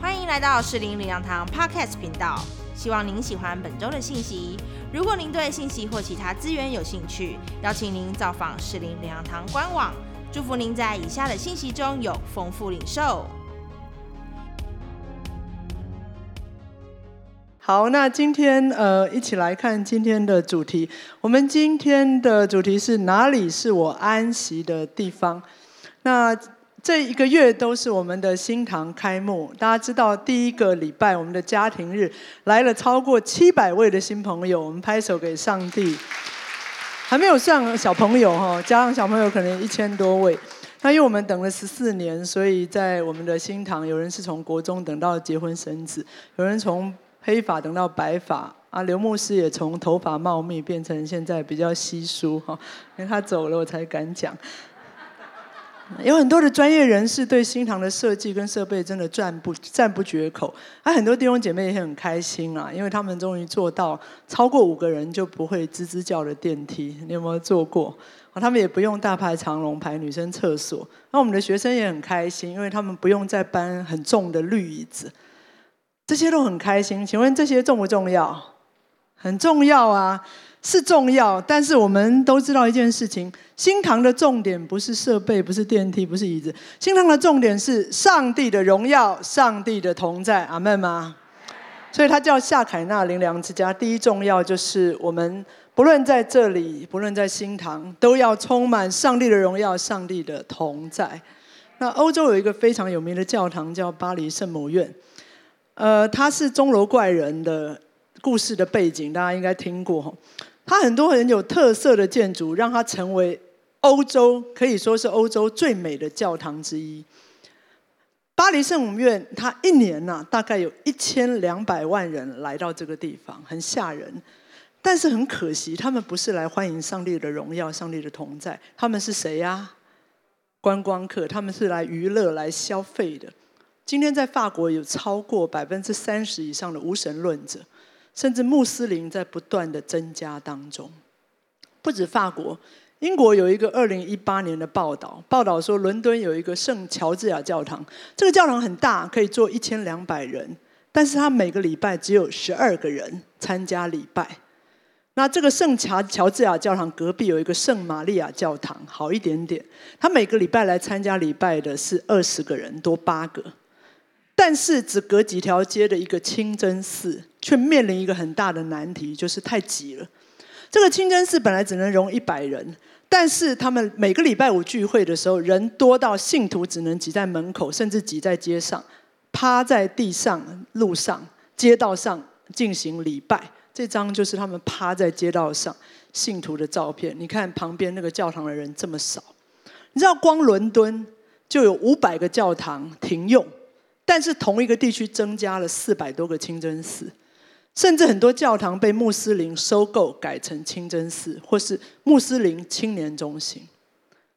欢迎来到士林领养堂 Podcast 频道，希望您喜欢本周的信息。如果您对信息或其他资源有兴趣，邀请您造访士林领养堂官网。祝福您在以下的信息中有丰富领受。好，那今天呃，一起来看今天的主题。我们今天的主题是哪里是我安息的地方？那这一个月都是我们的新堂开幕。大家知道，第一个礼拜我们的家庭日来了超过七百位的新朋友，我们拍手给上帝。还没有上小朋友哈，加上小朋友可能一千多位。那因为我们等了十四年，所以在我们的新堂，有人是从国中等到结婚生子，有人从黑发等到白发啊，刘牧师也从头发茂密变成现在比较稀疏哈，因为他走了我才敢讲。有很多的专业人士对新堂的设计跟设备真的赞不赞不绝口，啊，很多弟兄姐妹也很开心啊，因为他们终于做到超过五个人就不会吱吱叫的电梯，你有没有做过？啊，他们也不用大排长龙排女生厕所，那我们的学生也很开心，因为他们不用再搬很重的绿椅子。这些都很开心，请问这些重不重要？很重要啊，是重要。但是我们都知道一件事情：新堂的重点不是设备，不是电梯，不是椅子。新堂的重点是上帝的荣耀，上帝的同在。阿门吗？所以它叫夏凯纳林粮之家。第一重要就是我们不论在这里，不论在新堂，都要充满上帝的荣耀，上帝的同在。那欧洲有一个非常有名的教堂叫巴黎圣母院。呃，它是钟楼怪人的故事的背景，大家应该听过。它很多很有特色的建筑，让它成为欧洲可以说是欧洲最美的教堂之一。巴黎圣母院，它一年呐大概有一千两百万人来到这个地方，很吓人。但是很可惜，他们不是来欢迎上帝的荣耀、上帝的同在，他们是谁呀？观光客，他们是来娱乐、来消费的。今天在法国有超过百分之三十以上的无神论者，甚至穆斯林在不断的增加当中。不止法国，英国有一个二零一八年的报道，报道说伦敦有一个圣乔治亚教堂，这个教堂很大，可以坐一千两百人，但是他每个礼拜只有十二个人参加礼拜。那这个圣乔乔治亚教堂隔壁有一个圣玛利亚教堂，好一点点，他每个礼拜来参加礼拜的是二十个人，多八个。但是只隔几条街的一个清真寺，却面临一个很大的难题，就是太挤了。这个清真寺本来只能容一百人，但是他们每个礼拜五聚会的时候，人多到信徒只能挤在门口，甚至挤在街上，趴在地上、路上、街道上进行礼拜。这张就是他们趴在街道上信徒的照片。你看旁边那个教堂的人这么少，你知道光伦敦就有五百个教堂停用。但是同一个地区增加了四百多个清真寺，甚至很多教堂被穆斯林收购改成清真寺，或是穆斯林青年中心。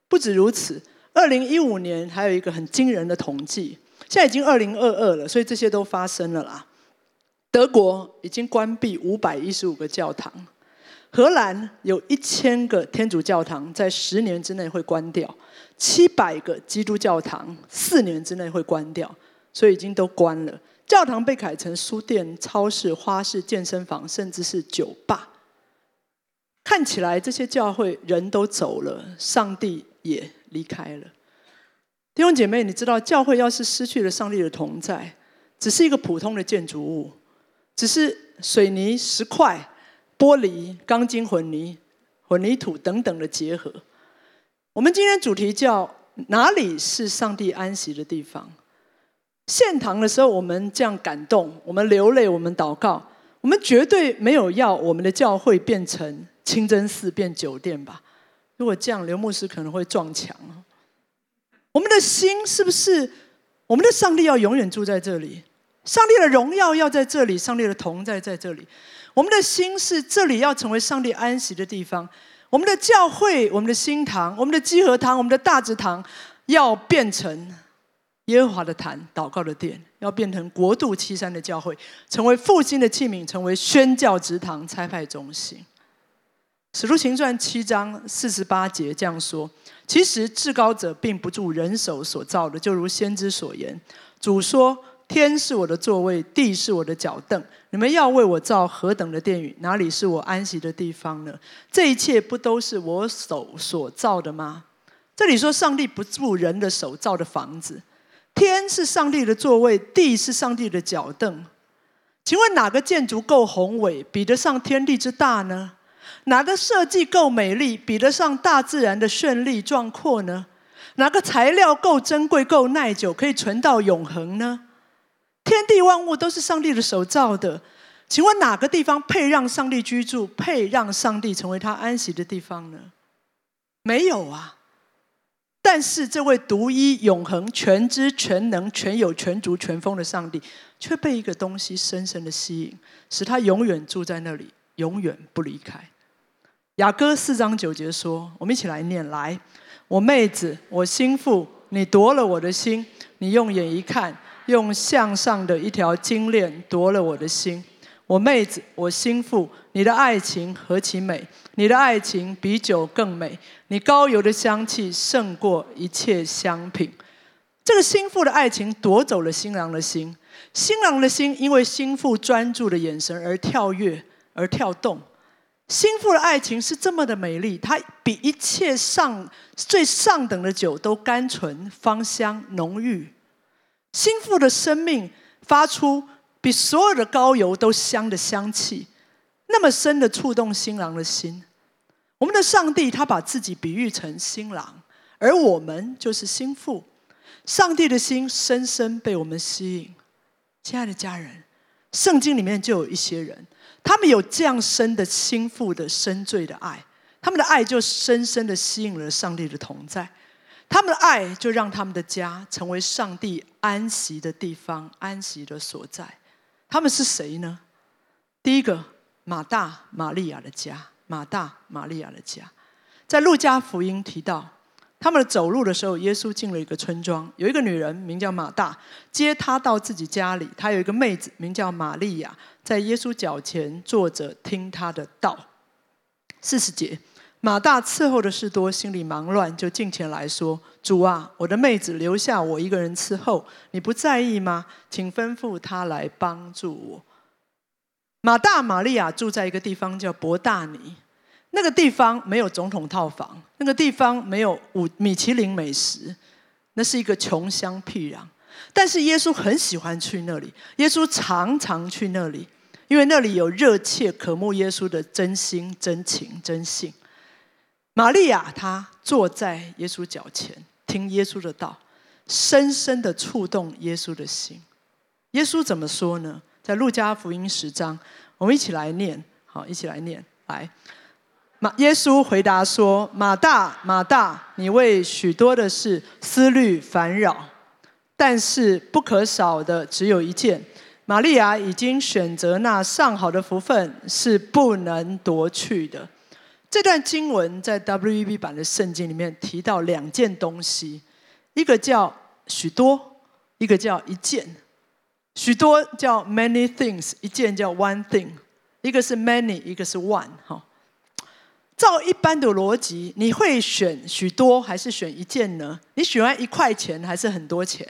不止如此，二零一五年还有一个很惊人的统计，现在已经二零二二了，所以这些都发生了啦。德国已经关闭五百一十五个教堂，荷兰有一千个天主教堂在十年之内会关掉，七百个基督教堂四年之内会关掉。所以已经都关了，教堂被改成书店、超市、花市、健身房，甚至是酒吧。看起来这些教会人都走了，上帝也离开了。弟兄姐妹，你知道教会要是失去了上帝的同在，只是一个普通的建筑物，只是水泥、石块、玻璃、钢筋混凝、混凝土等等的结合。我们今天主题叫哪里是上帝安息的地方？献堂的时候，我们这样感动，我们流泪，我们祷告，我们绝对没有要我们的教会变成清真寺变酒店吧？如果这样，刘牧师可能会撞墙。我们的心是不是我们的上帝要永远住在这里？上帝的荣耀要在这里，上帝的同在在这里。我们的心是这里要成为上帝安息的地方。我们的教会，我们的新堂，我们的基和堂，我们的大直堂，要变成。耶和华的坛，祷告的殿，要变成国度七山的教会，成为复兴的器皿，成为宣教职堂、差派中心。使徒行传七章四十八节这样说：其实至高者并不住人手所造的，就如先知所言。主说：天是我的座位，地是我的脚凳。你们要为我造何等的殿宇？哪里是我安息的地方呢？这一切不都是我手所造的吗？这里说上帝不住人的手造的房子，天是上帝的座位，地是上帝的脚凳。请问哪个建筑够宏伟，比得上天地之大呢？哪个设计够美丽，比得上大自然的绚丽壮阔呢？哪个材料够珍贵、够耐久，可以存到永恒呢？天地万物都是上帝的手造的，请问哪个地方配让上帝居住，配让上帝成为他安息的地方呢？没有啊！但是这位独一、永恒、全知、全能、全有、全足、全丰的上帝，却被一个东西深深的吸引，使他永远住在那里，永远不离开。雅歌四章九节说：“我们一起来念，来，我妹子，我心腹，你夺了我的心，你用眼一看，用向上的一条金链夺了我的心。我妹子，我心腹，你的爱情何其美！你的爱情比酒更美，你高油的香气胜过一切香品。这个心腹的爱情夺走了新郎的心，新郎的心因为心腹专注的眼神而跳跃而跳动。”心腹的爱情是这么的美丽，它比一切上最上等的酒都甘醇、芳香、浓郁。心腹的生命发出比所有的膏油都香的香气，那么深的触动新郎的心。我们的上帝他把自己比喻成新郎，而我们就是心腹。上帝的心深深被我们吸引。亲爱的家人，圣经里面就有一些人。他们有这样深的心腹的深邃的爱，他们的爱就深深的吸引了上帝的同在，他们的爱就让他们的家成为上帝安息的地方、安息的所在。他们是谁呢？第一个，马大、玛利亚的家。马大、玛利亚的家，在路加福音提到。他们走路的时候，耶稣进了一个村庄，有一个女人名叫马大，接他到自己家里。他有一个妹子名叫玛利亚，在耶稣脚前坐着听他的道。四十节，马大伺候的事多，心里忙乱，就进前来说：“主啊，我的妹子留下我一个人伺候，你不在意吗？请吩咐她来帮助我。”马大、玛利亚住在一个地方叫伯大尼。那个地方没有总统套房，那个地方没有五米其林美食，那是一个穷乡僻壤。但是耶稣很喜欢去那里，耶稣常常去那里，因为那里有热切渴慕耶稣的真心、真情、真性。玛利亚她坐在耶稣脚前，听耶稣的道，深深的触动耶稣的心。耶稣怎么说呢？在路加福音十章，我们一起来念，好，一起来念，来。马耶稣回答说：“马大，马大，你为许多的事思虑烦扰，但是不可少的只有一件。玛利亚已经选择那上好的福分，是不能夺去的。”这段经文在 W.E.B 版的圣经里面提到两件东西，一个叫许多，一个叫一件。许多叫 many things，一件叫 one thing。一个是 many，一个是 one。哈。照一般的逻辑，你会选许多还是选一件呢？你喜欢一块钱还是很多钱？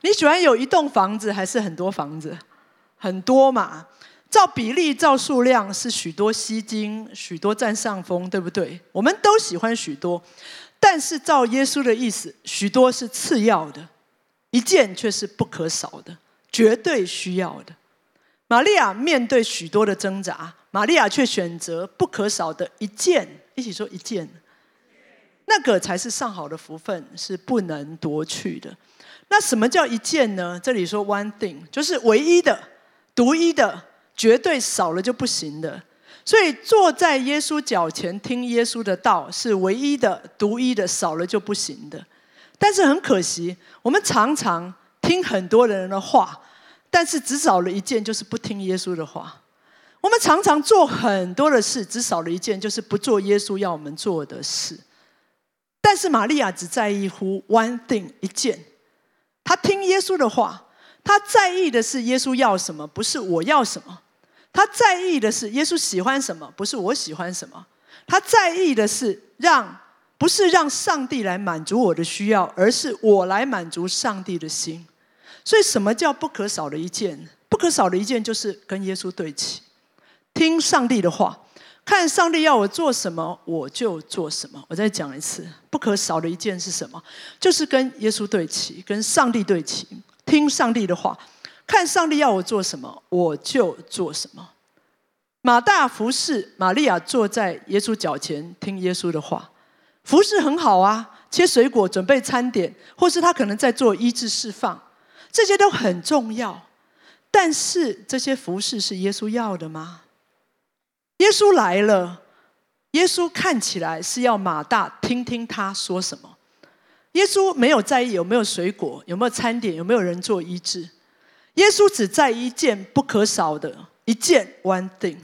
你喜欢有一栋房子还是很多房子？很多嘛。照比例、照数量是许多吸睛，许多占上风，对不对？我们都喜欢许多，但是照耶稣的意思，许多是次要的，一件却是不可少的，绝对需要的。玛利亚面对许多的挣扎。玛利亚却选择不可少的一件，一起说一件，那个才是上好的福分，是不能夺去的。那什么叫一件呢？这里说 one thing，就是唯一的、独一的，绝对少了就不行的。所以坐在耶稣脚前听耶稣的道，是唯一的、独一的，少了就不行的。但是很可惜，我们常常听很多人的话，但是只少了一件，就是不听耶稣的话。我们常常做很多的事，只少了一件，就是不做耶稣要我们做的事。但是玛利亚只在意乎 one thing 一件，她听耶稣的话，她在意的是耶稣要什么，不是我要什么。他在意的是耶稣喜欢什么，不是我喜欢什么。他在意的是让，不是让上帝来满足我的需要，而是我来满足上帝的心。所以，什么叫不可少的一件？不可少的一件就是跟耶稣对齐，听上帝的话，看上帝要我做什么，我就做什么。我再讲一次，不可少的一件是什么？就是跟耶稣对齐，跟上帝对齐，听上帝的话。看上帝要我做什么，我就做什么。马大服侍玛利亚坐在耶稣脚前听耶稣的话，服侍很好啊，切水果、准备餐点，或是他可能在做医治释放，这些都很重要。但是这些服侍是耶稣要的吗？耶稣来了，耶稣看起来是要马大听听他说什么。耶稣没有在意有没有水果、有没有餐点、有没有人做医治。耶稣只在一件不可少的一件 one thing。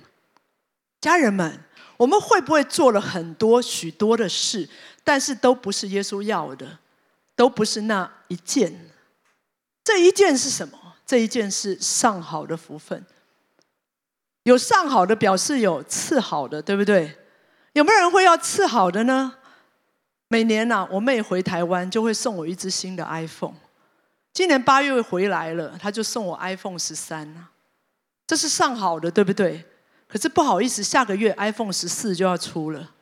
家人们，我们会不会做了很多许多的事，但是都不是耶稣要的，都不是那一件？这一件是什么？这一件是上好的福分。有上好的，表示有次好的，对不对？有没有人会要次好的呢？每年呐，我妹回台湾就会送我一只新的 iPhone。今年八月回来了，他就送我 iPhone 十三这是上好的，对不对？可是不好意思，下个月 iPhone 十四就要出了。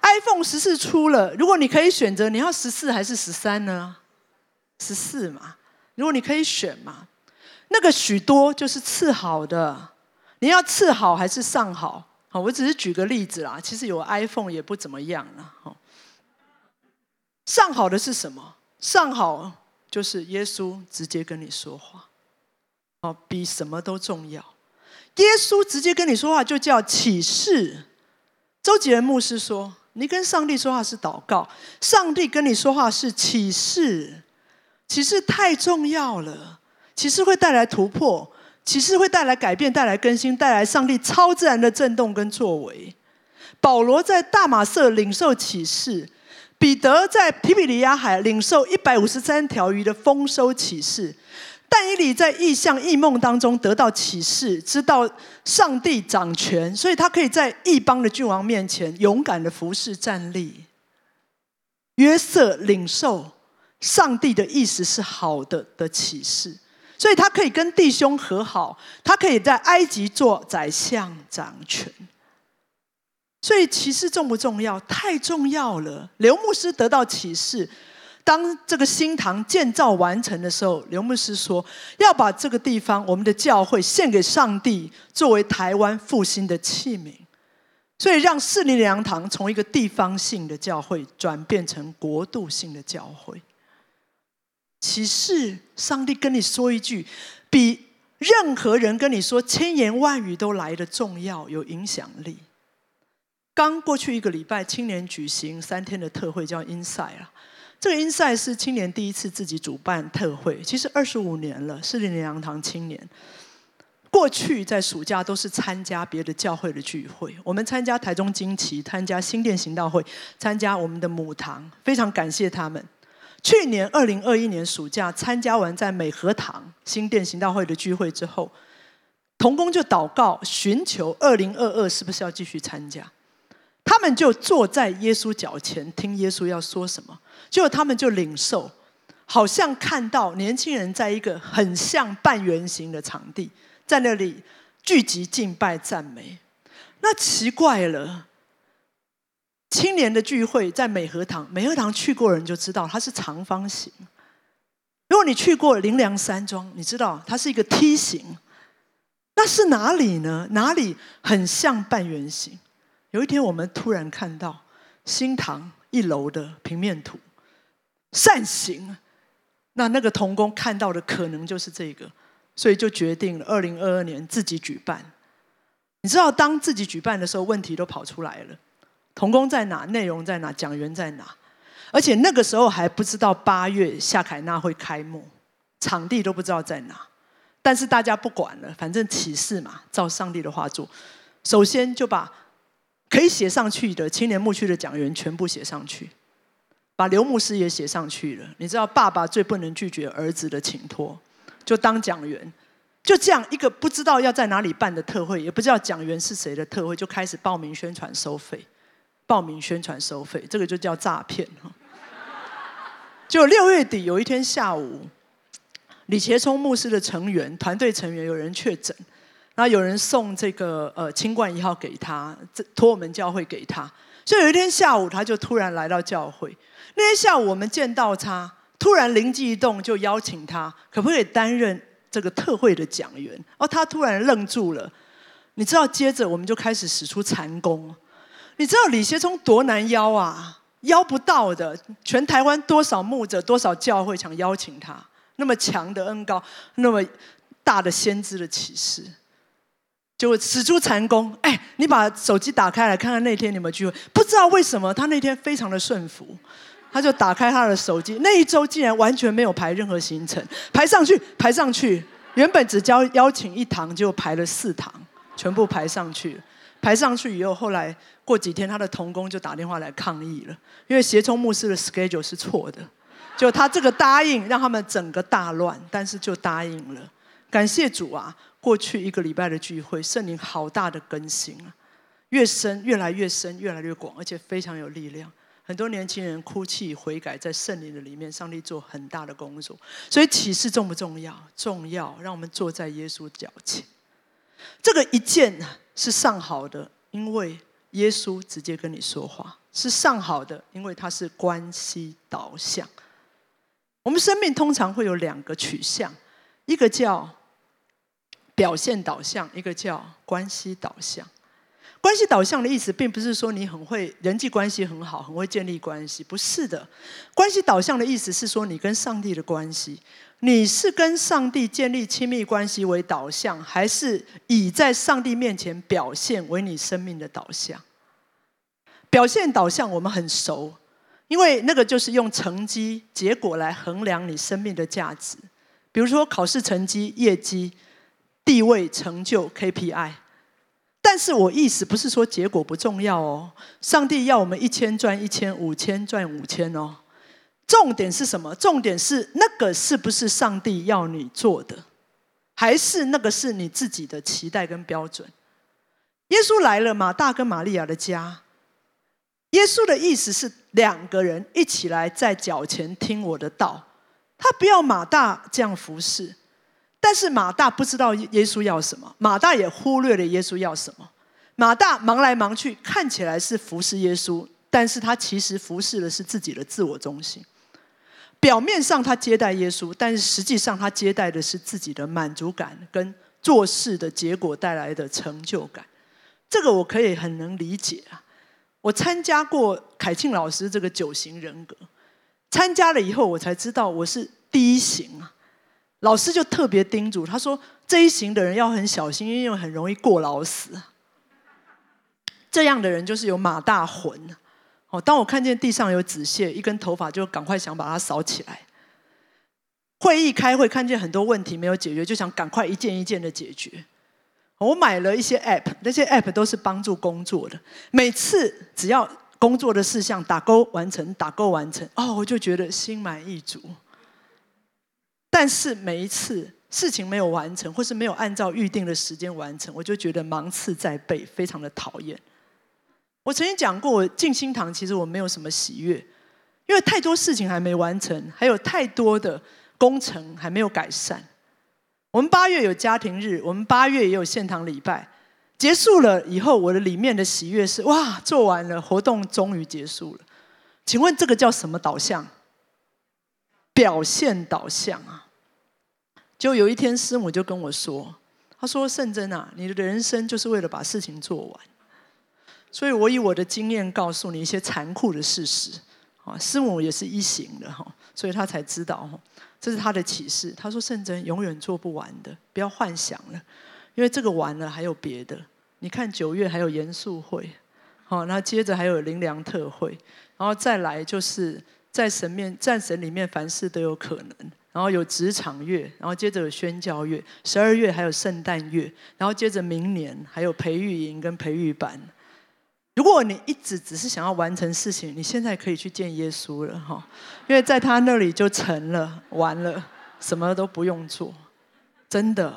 iPhone 十四出了，如果你可以选择，你要十四还是十三呢？十四嘛，如果你可以选嘛，那个许多就是次好的，你要次好还是上好？好，我只是举个例子啦，其实有 iPhone 也不怎么样了。上好的是什么？上好。就是耶稣直接跟你说话，哦，比什么都重要。耶稣直接跟你说话就叫启示。周杰伦牧师说：“你跟上帝说话是祷告，上帝跟你说话是启示。启示太重要了，启示会带来突破，启示会带来改变，带来更新，带来上帝超自然的震动跟作为。”保罗在大马色领受启示。彼得在提比利亚海领受一百五十三条鱼的丰收启示，但以理在异象异梦当中得到启示，知道上帝掌权，所以他可以在异邦的君王面前勇敢的服侍站立。约瑟领受上帝的意思是好的的启示，所以他可以跟弟兄和好，他可以在埃及做宰相掌权。所以启示重不重要？太重要了。刘牧师得到启示，当这个新堂建造完成的时候，刘牧师说要把这个地方，我们的教会献给上帝，作为台湾复兴的器皿。所以让四灵粮堂从一个地方性的教会转变成国度性的教会。启示，上帝跟你说一句，比任何人跟你说千言万语都来的重要，有影响力。刚过去一个礼拜，青年举行三天的特会，叫 Inside 啊。这个音赛是青年第一次自己主办特会，其实二十五年了，是林良堂青年。过去在暑假都是参加别的教会的聚会，我们参加台中惊奇，参加新店行道会，参加我们的母堂，非常感谢他们。去年二零二一年暑假参加完在美和堂新店行道会的聚会之后，童工就祷告寻求二零二二是不是要继续参加。他们就坐在耶稣脚前听耶稣要说什么，结果他们就领受，好像看到年轻人在一个很像半圆形的场地，在那里聚集敬拜赞美。那奇怪了，青年的聚会在美和堂，美和堂去过人就知道它是长方形。如果你去过灵粮山庄，你知道它是一个梯形。那是哪里呢？哪里很像半圆形？有一天，我们突然看到新堂一楼的平面图扇形，那那个童工看到的可能就是这个，所以就决定二零二二年自己举办。你知道，当自己举办的时候，问题都跑出来了：童工在哪？内容在哪？讲员在哪？而且那个时候还不知道八月夏凯纳会开幕，场地都不知道在哪。但是大家不管了，反正启示嘛，照上帝的话做。首先就把。可以写上去的青年牧区的讲员全部写上去，把刘牧师也写上去了。你知道，爸爸最不能拒绝儿子的请托，就当讲员，就这样一个不知道要在哪里办的特会，也不知道讲员是谁的特会，就开始报名宣传收费，报名宣传收费，这个就叫诈骗哈。就六月底有一天下午，李杰聪牧师的成员团队成员有人确诊，然后有人送这个呃清冠一号给他，这托我们教会给他，所以有一天下午他就突然来到教会。那天下午我们见到他，突然灵机一动就邀请他，可不可以担任这个特会的讲员？哦，他突然愣住了。你知道，接着我们就开始使出残功。你知道李杰聪多难邀啊？邀不到的，全台湾多少牧者、多少教会想邀请他，那么强的恩高，那么大的先知的启示，就使出残功。哎，你把手机打开来看看那天你们聚会，不知道为什么他那天非常的顺服，他就打开他的手机，那一周竟然完全没有排任何行程，排上去，排上去，原本只交邀请一堂，就排了四堂，全部排上去。排上去以后，后来过几天，他的童工就打电话来抗议了，因为协聪牧师的 schedule 是错的，就他这个答应让他们整个大乱，但是就答应了。感谢主啊！过去一个礼拜的聚会，圣灵好大的更新啊，越深越来越深，越来越广，而且非常有力量。很多年轻人哭泣悔改，在圣灵的里面，上帝做很大的工作。所以启示重不重要？重要，让我们坐在耶稣脚前。这个一件是上好的，因为耶稣直接跟你说话是上好的，因为它是关系导向。我们生命通常会有两个取向，一个叫表现导向，一个叫关系导向。关系导向的意思，并不是说你很会人际关系很好，很会建立关系，不是的。关系导向的意思是说，你跟上帝的关系。你是跟上帝建立亲密关系为导向，还是以在上帝面前表现为你生命的导向？表现导向我们很熟，因为那个就是用成绩、结果来衡量你生命的价值。比如说考试成绩、业绩、地位、成就、KPI。但是我意思不是说结果不重要哦，上帝要我们一千赚一千，五千赚五千哦。重点是什么？重点是那个是不是上帝要你做的，还是那个是你自己的期待跟标准？耶稣来了，马大跟玛利亚的家，耶稣的意思是两个人一起来在脚前听我的道。他不要马大这样服侍，但是马大不知道耶稣要什么，马大也忽略了耶稣要什么。马大忙来忙去，看起来是服侍耶稣，但是他其实服侍的是自己的自我中心。表面上他接待耶稣，但是实际上他接待的是自己的满足感跟做事的结果带来的成就感。这个我可以很能理解啊。我参加过凯庆老师这个九型人格，参加了以后我才知道我是第一型啊。老师就特别叮嘱他说，这一型的人要很小心，因为很容易过劳死。这样的人就是有马大魂。哦，当我看见地上有纸屑，一根头发就赶快想把它扫起来。会议开会，看见很多问题没有解决，就想赶快一件一件的解决。我买了一些 App，那些 App 都是帮助工作的。每次只要工作的事项打勾完成，打勾完成，哦，我就觉得心满意足。但是每一次事情没有完成，或是没有按照预定的时间完成，我就觉得芒刺在背，非常的讨厌。我曾经讲过，我进新堂其实我没有什么喜悦，因为太多事情还没完成，还有太多的工程还没有改善。我们八月有家庭日，我们八月也有献堂礼拜，结束了以后，我的里面的喜悦是哇，做完了活动终于结束了。请问这个叫什么导向？表现导向啊！就有一天师母就跟我说，他说：“圣真啊，你的人生就是为了把事情做完。”所以我以我的经验告诉你一些残酷的事实，啊，师母也是一行的哈，所以他才知道哈，这是他的启示。他说：“圣真永远做不完的，不要幻想了，因为这个完了还有别的。你看九月还有严肃会，好，那接着还有灵良特会，然后再来就是在神面战神里面凡事都有可能，然后有职场月，然后接着有宣教月，十二月还有圣诞月，然后接着明年还有培育营跟培育班。”如果你一直只是想要完成事情，你现在可以去见耶稣了哈，因为在他那里就成了，完了，什么都不用做，真的。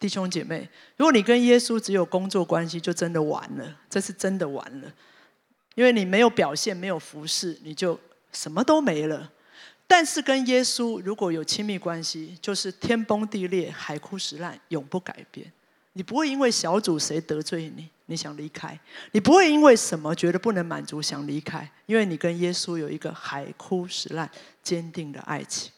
弟兄姐妹，如果你跟耶稣只有工作关系，就真的完了，这是真的完了，因为你没有表现，没有服侍，你就什么都没了。但是跟耶稣如果有亲密关系，就是天崩地裂、海枯石烂，永不改变。你不会因为小组谁得罪你，你想离开；你不会因为什么觉得不能满足想离开，因为你跟耶稣有一个海枯石烂、坚定的爱情。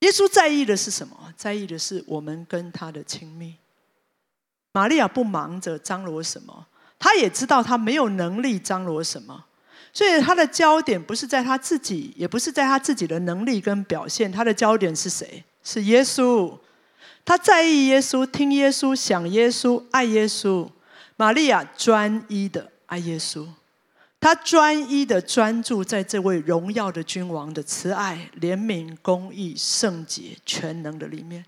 耶稣在意的是什么？在意的是我们跟他的亲密。玛利亚不忙着张罗什么，他也知道他没有能力张罗什么，所以他的焦点不是在他自己，也不是在他自己的能力跟表现，他的焦点是谁？是耶稣。他在意耶稣，听耶稣，想耶稣，爱耶稣。玛利亚专一的爱耶稣。他专一的专注在这位荣耀的君王的慈爱、怜悯、公义、圣洁、全能的里面。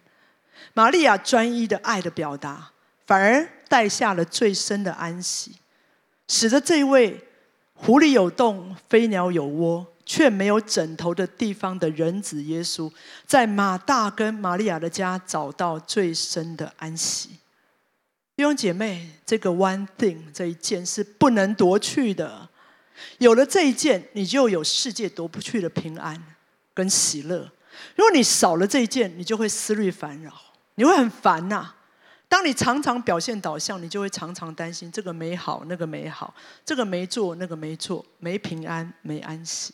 玛利亚专一的爱的表达，反而带下了最深的安息，使得这位狐狸有洞、飞鸟有窝却没有枕头的地方的人子耶稣，在马大跟玛利亚的家找到最深的安息。弟兄姐妹，这个 one thing 这一件是不能夺去的。有了这一件，你就有世界夺不去的平安跟喜乐。如果你少了这一件，你就会思虑烦扰，你会很烦呐。当你常常表现导向，你就会常常担心这个没好，那个没好，这个没做，那个没做，没平安，没安息。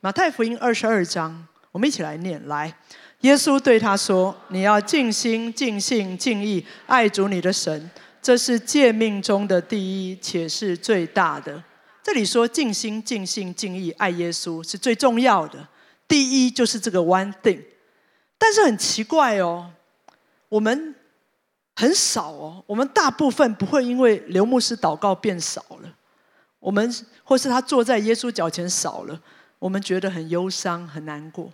马太福音二十二章，我们一起来念。来，耶稣对他说：“你要尽心、尽性、尽意爱主你的神，这是诫命中的第一，且是最大的。”这里说尽心、尽性、尽意爱耶稣是最重要的，第一就是这个 one thing。但是很奇怪哦，我们很少哦，我们大部分不会因为刘牧师祷告变少了，我们或是他坐在耶稣脚前少了，我们觉得很忧伤、很难过。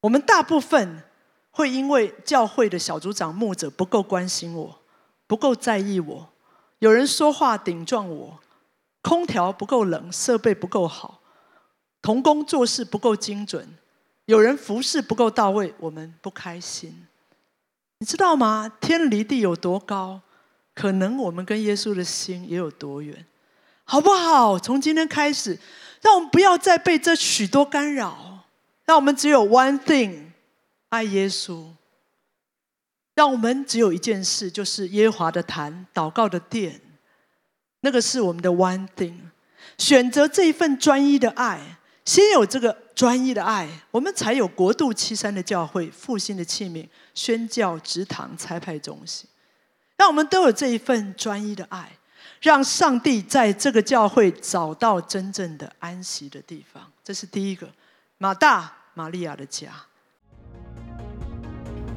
我们大部分会因为教会的小组长、牧者不够关心我，不够在意我，有人说话顶撞我。空调不够冷，设备不够好，童工做事不够精准，有人服侍不够到位，我们不开心。你知道吗？天离地有多高，可能我们跟耶稣的心也有多远，好不好？从今天开始，让我们不要再被这许多干扰，让我们只有 one thing，爱耶稣。让我们只有一件事，就是耶和华的坛，祷告的殿。那个是我们的 one thing，选择这一份专一的爱，先有这个专一的爱，我们才有国度七三的教会、复兴的器皿、宣教、职堂、裁派中心，让我们都有这一份专一的爱，让上帝在这个教会找到真正的安息的地方。这是第一个，马大、玛利亚的家。